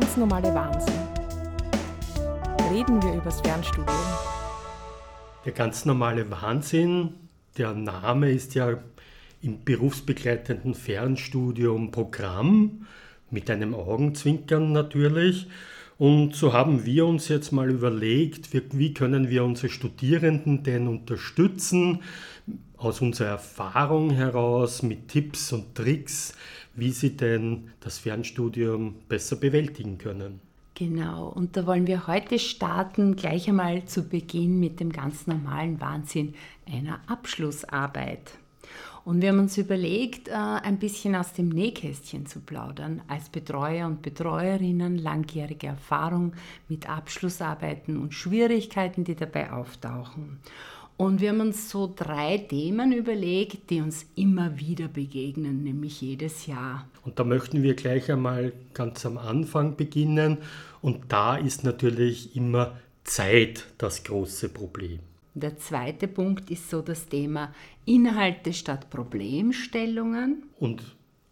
ganz normale Wahnsinn. Reden wir übers Fernstudium. Der ganz normale Wahnsinn, der Name ist ja im berufsbegleitenden Fernstudium Programm, mit einem Augenzwinkern natürlich. Und so haben wir uns jetzt mal überlegt, wie können wir unsere Studierenden denn unterstützen, aus unserer Erfahrung heraus mit Tipps und Tricks, wie sie denn das Fernstudium besser bewältigen können. Genau, und da wollen wir heute starten, gleich einmal zu Beginn mit dem ganz normalen Wahnsinn einer Abschlussarbeit. Und wir haben uns überlegt, äh, ein bisschen aus dem Nähkästchen zu plaudern, als Betreuer und Betreuerinnen, langjährige Erfahrung mit Abschlussarbeiten und Schwierigkeiten, die dabei auftauchen. Und wir haben uns so drei Themen überlegt, die uns immer wieder begegnen, nämlich jedes Jahr. Und da möchten wir gleich einmal ganz am Anfang beginnen. Und da ist natürlich immer Zeit das große Problem. Der zweite Punkt ist so das Thema Inhalte statt Problemstellungen. Und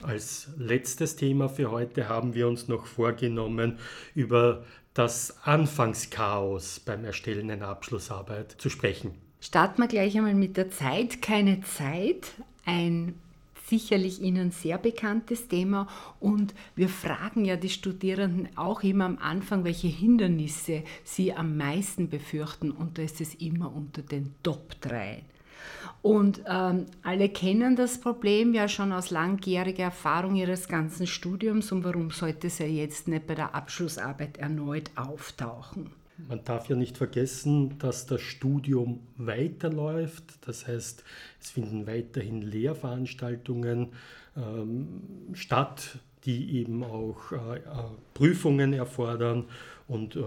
als letztes Thema für heute haben wir uns noch vorgenommen, über das Anfangschaos beim Erstellen einer Abschlussarbeit zu sprechen. Starten wir gleich einmal mit der Zeit. Keine Zeit. Ein sicherlich Ihnen sehr bekanntes Thema und wir fragen ja die Studierenden auch immer am Anfang, welche Hindernisse sie am meisten befürchten und da ist es immer unter den Top 3. Und ähm, alle kennen das Problem ja schon aus langjähriger Erfahrung ihres ganzen Studiums und warum sollte es ja jetzt nicht bei der Abschlussarbeit erneut auftauchen? Man darf ja nicht vergessen, dass das Studium weiterläuft. Das heißt, es finden weiterhin Lehrveranstaltungen ähm, statt, die eben auch äh, äh, Prüfungen erfordern und äh,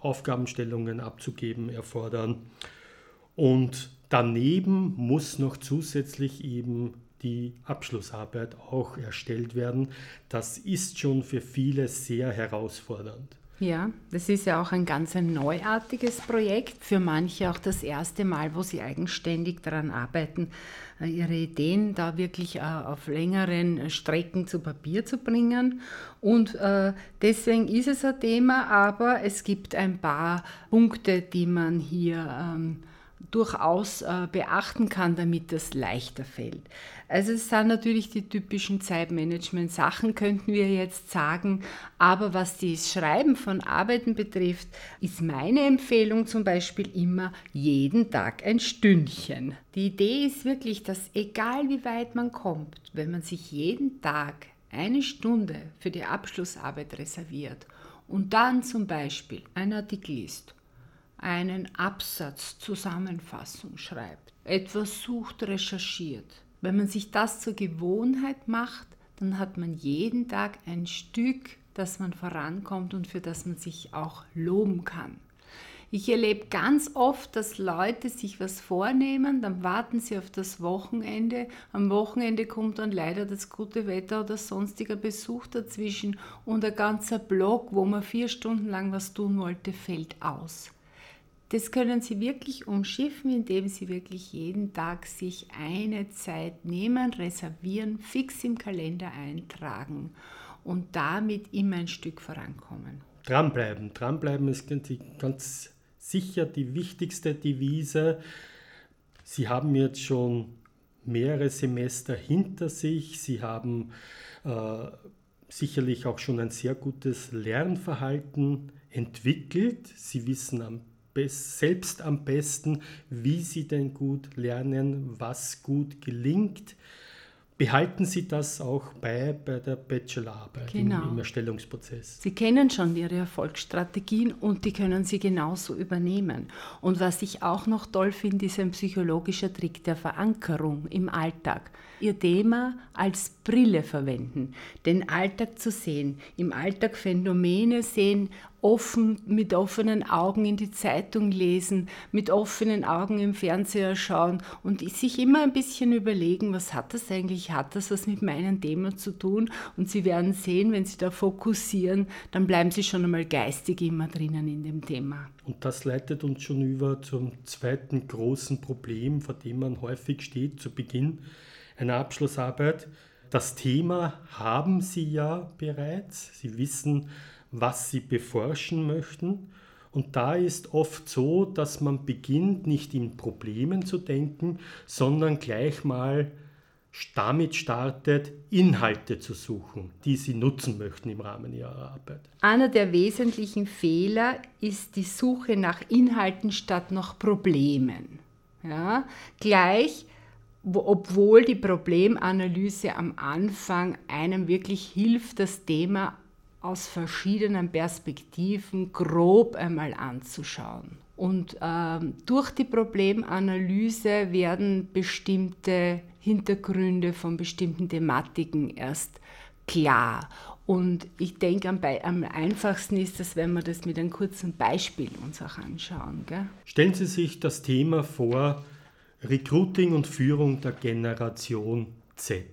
Aufgabenstellungen abzugeben erfordern. Und daneben muss noch zusätzlich eben die Abschlussarbeit auch erstellt werden. Das ist schon für viele sehr herausfordernd. Ja, das ist ja auch ein ganz ein neuartiges Projekt, für manche auch das erste Mal, wo sie eigenständig daran arbeiten, äh, ihre Ideen da wirklich äh, auf längeren Strecken zu Papier zu bringen. Und äh, deswegen ist es ein Thema, aber es gibt ein paar Punkte, die man hier ähm, durchaus äh, beachten kann, damit das leichter fällt. Also es sind natürlich die typischen Zeitmanagement-Sachen, könnten wir jetzt sagen, aber was das Schreiben von Arbeiten betrifft, ist meine Empfehlung zum Beispiel immer jeden Tag ein Stündchen. Die Idee ist wirklich, dass egal wie weit man kommt, wenn man sich jeden Tag eine Stunde für die Abschlussarbeit reserviert und dann zum Beispiel ein Artikel liest einen Absatz, Zusammenfassung schreibt, etwas sucht, recherchiert. Wenn man sich das zur Gewohnheit macht, dann hat man jeden Tag ein Stück, das man vorankommt und für das man sich auch loben kann. Ich erlebe ganz oft, dass Leute sich was vornehmen, dann warten sie auf das Wochenende. Am Wochenende kommt dann leider das gute Wetter oder sonstiger Besuch dazwischen und ein ganzer Block, wo man vier Stunden lang was tun wollte, fällt aus. Das können Sie wirklich umschiffen, indem Sie wirklich jeden Tag sich eine Zeit nehmen, reservieren, fix im Kalender eintragen und damit immer ein Stück vorankommen. Dranbleiben. Dranbleiben ist ganz sicher die wichtigste Devise. Sie haben jetzt schon mehrere Semester hinter sich. Sie haben äh, sicherlich auch schon ein sehr gutes Lernverhalten entwickelt. Sie wissen am selbst am besten, wie sie denn gut lernen, was gut gelingt. Behalten Sie das auch bei bei der Bachelorarbeit genau. im, im Erstellungsprozess? Sie kennen schon Ihre Erfolgsstrategien und die können Sie genauso übernehmen. Und was ich auch noch toll finde, ist ein psychologischer Trick der Verankerung im Alltag. Ihr Thema als Brille verwenden, den Alltag zu sehen, im Alltag Phänomene sehen offen, mit offenen Augen in die Zeitung lesen, mit offenen Augen im Fernseher schauen und sich immer ein bisschen überlegen, was hat das eigentlich, hat das was mit meinem Thema zu tun? Und Sie werden sehen, wenn Sie da fokussieren, dann bleiben Sie schon einmal geistig immer drinnen in dem Thema. Und das leitet uns schon über zum zweiten großen Problem, vor dem man häufig steht zu Beginn einer Abschlussarbeit. Das Thema haben Sie ja bereits. Sie wissen, was sie beforschen möchten. Und da ist oft so, dass man beginnt, nicht in Problemen zu denken, sondern gleich mal damit startet, Inhalte zu suchen, die sie nutzen möchten im Rahmen ihrer Arbeit. Einer der wesentlichen Fehler ist die Suche nach Inhalten statt nach Problemen. Ja, gleich, obwohl die Problemanalyse am Anfang einem wirklich hilft, das Thema aus verschiedenen Perspektiven grob einmal anzuschauen. Und ähm, durch die Problemanalyse werden bestimmte Hintergründe von bestimmten Thematiken erst klar. Und ich denke, am, am, einfachsten ist es, wenn wir das mit einem kurzen Beispiel uns auch anschauen. Gell? Stellen Sie sich das Thema vor, Recruiting und Führung der Generation Z.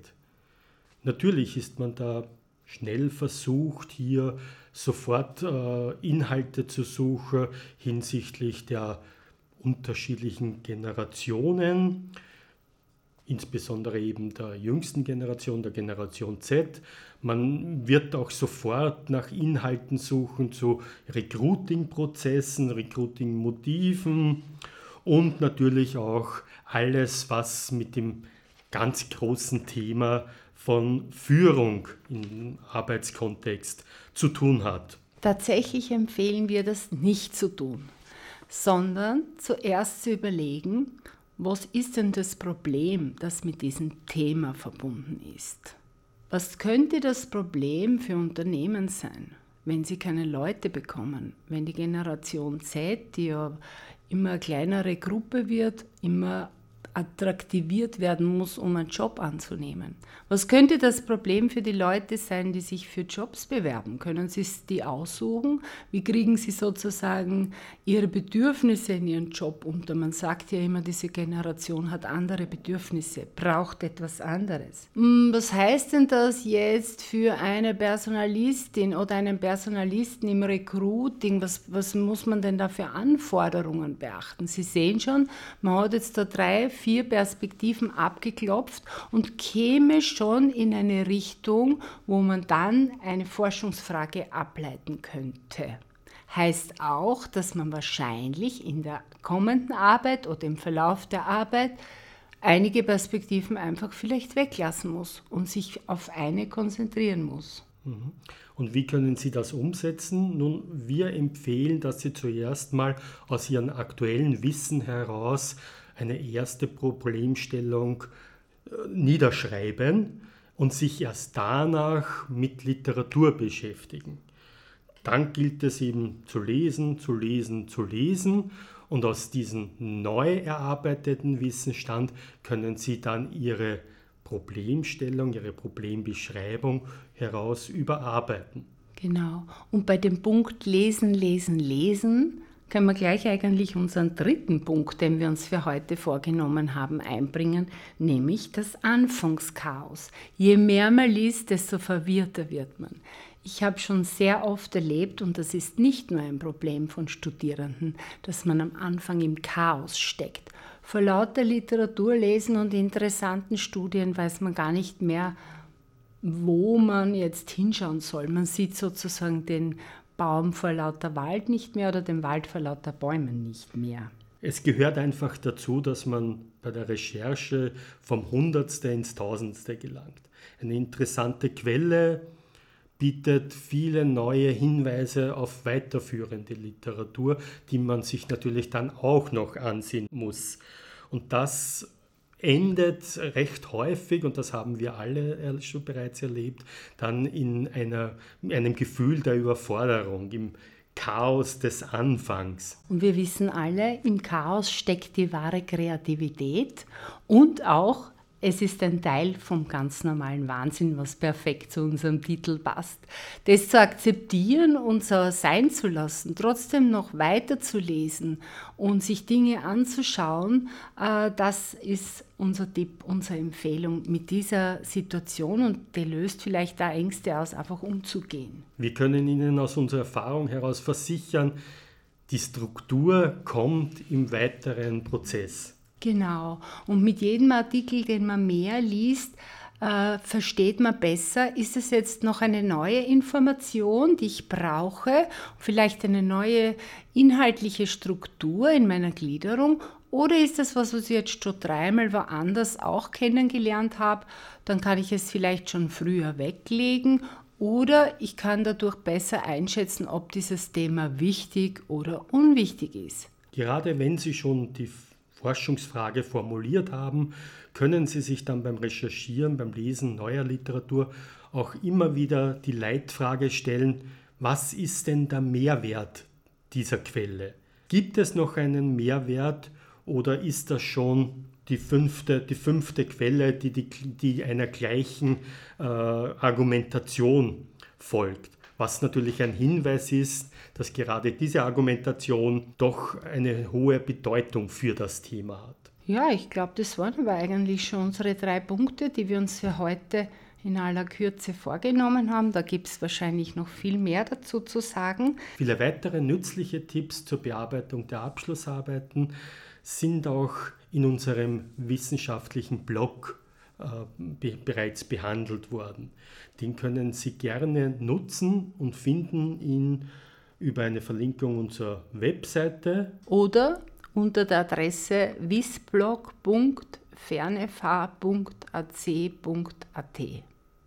Natürlich ist man da schnell versucht, hier sofort äh, Inhalte zu suchen hinsichtlich der unterschiedlichen Generationen, insbesondere eben der jüngsten Generation, der Generation Z. Man wird auch sofort nach Inhalten suchen zu Recruiting-Prozessen, Recruiting-Motiven und natürlich auch alles, was mit dem ganz großen Thema von Führung im Arbeitskontext zu tun hat. Tatsächlich empfehlen wir das nicht zu tun, sondern zuerst zu überlegen, was ist denn das Problem, das mit diesem Thema verbunden ist. Was könnte das Problem für Unternehmen sein, wenn sie keine Leute bekommen, wenn die Generation Z, die ja immer eine kleinere Gruppe wird, immer attraktiviert werden muss, um einen Job anzunehmen. Was könnte das Problem für die Leute sein, die sich für Jobs bewerben? Können sie die aussuchen? Wie kriegen sie sozusagen ihre Bedürfnisse in ihren Job unter? Man sagt ja immer, diese Generation hat andere Bedürfnisse, braucht etwas anderes. Hm, was heißt denn das jetzt für eine Personalistin oder einen Personalisten im Recruiting? Was, was muss man denn da für Anforderungen beachten? Sie sehen schon, man hat jetzt da drei, vier Perspektiven abgeklopft und käme schon in eine Richtung, wo man dann eine Forschungsfrage ableiten könnte. Heißt auch, dass man wahrscheinlich in der kommenden Arbeit oder im Verlauf der Arbeit einige Perspektiven einfach vielleicht weglassen muss und sich auf eine konzentrieren muss. Mhm. Und wie können Sie das umsetzen? Nun, wir empfehlen, dass Sie zuerst mal aus Ihrem aktuellen Wissen heraus eine erste Problemstellung äh, niederschreiben und sich erst danach mit Literatur beschäftigen. Dann gilt es eben zu lesen, zu lesen, zu lesen und aus diesem neu erarbeiteten Wissensstand können Sie dann Ihre Problemstellung, Ihre Problembeschreibung heraus überarbeiten. Genau. Und bei dem Punkt Lesen, Lesen, Lesen können wir gleich eigentlich unseren dritten Punkt, den wir uns für heute vorgenommen haben, einbringen, nämlich das Anfangschaos. Je mehr man liest, desto verwirrter wird man. Ich habe schon sehr oft erlebt, und das ist nicht nur ein Problem von Studierenden, dass man am Anfang im Chaos steckt. Vor lauter Literatur lesen und interessanten Studien weiß man gar nicht mehr, wo man jetzt hinschauen soll. Man sieht sozusagen den Baum vor lauter Wald nicht mehr oder den Wald vor lauter Bäumen nicht mehr. Es gehört einfach dazu, dass man bei der Recherche vom Hundertste ins Tausendste gelangt. Eine interessante Quelle bietet viele neue Hinweise auf weiterführende Literatur, die man sich natürlich dann auch noch ansehen muss. Und das endet recht häufig, und das haben wir alle schon bereits erlebt, dann in einer, einem Gefühl der Überforderung, im Chaos des Anfangs. Und wir wissen alle, im Chaos steckt die wahre Kreativität und auch es ist ein Teil vom ganz normalen Wahnsinn, was perfekt zu unserem Titel passt. Das zu akzeptieren und so sein zu lassen, trotzdem noch weiter zu lesen und sich Dinge anzuschauen, äh, das ist unser Tipp, unsere Empfehlung mit dieser Situation und die löst vielleicht da Ängste aus, einfach umzugehen. Wir können Ihnen aus unserer Erfahrung heraus versichern, die Struktur kommt im weiteren Prozess. Genau. Und mit jedem Artikel, den man mehr liest, äh, versteht man besser, ist es jetzt noch eine neue Information, die ich brauche, vielleicht eine neue inhaltliche Struktur in meiner Gliederung oder ist das was, was ich jetzt schon dreimal woanders auch kennengelernt habe, dann kann ich es vielleicht schon früher weglegen oder ich kann dadurch besser einschätzen, ob dieses Thema wichtig oder unwichtig ist. Gerade wenn Sie schon die Forschungsfrage formuliert haben, können Sie sich dann beim Recherchieren, beim Lesen neuer Literatur auch immer wieder die Leitfrage stellen, was ist denn der Mehrwert dieser Quelle? Gibt es noch einen Mehrwert oder ist das schon die fünfte, die fünfte Quelle, die, die, die einer gleichen äh, Argumentation folgt? Was natürlich ein Hinweis ist, dass gerade diese Argumentation doch eine hohe Bedeutung für das Thema hat. Ja, ich glaube, das waren aber eigentlich schon unsere drei Punkte, die wir uns für heute in aller Kürze vorgenommen haben. Da gibt es wahrscheinlich noch viel mehr dazu zu sagen. Viele weitere nützliche Tipps zur Bearbeitung der Abschlussarbeiten sind auch in unserem wissenschaftlichen Blog äh, be bereits behandelt worden. Den können Sie gerne nutzen und finden ihn über eine Verlinkung unserer Webseite. Oder unter der Adresse wissblog.fernfh.ac.at.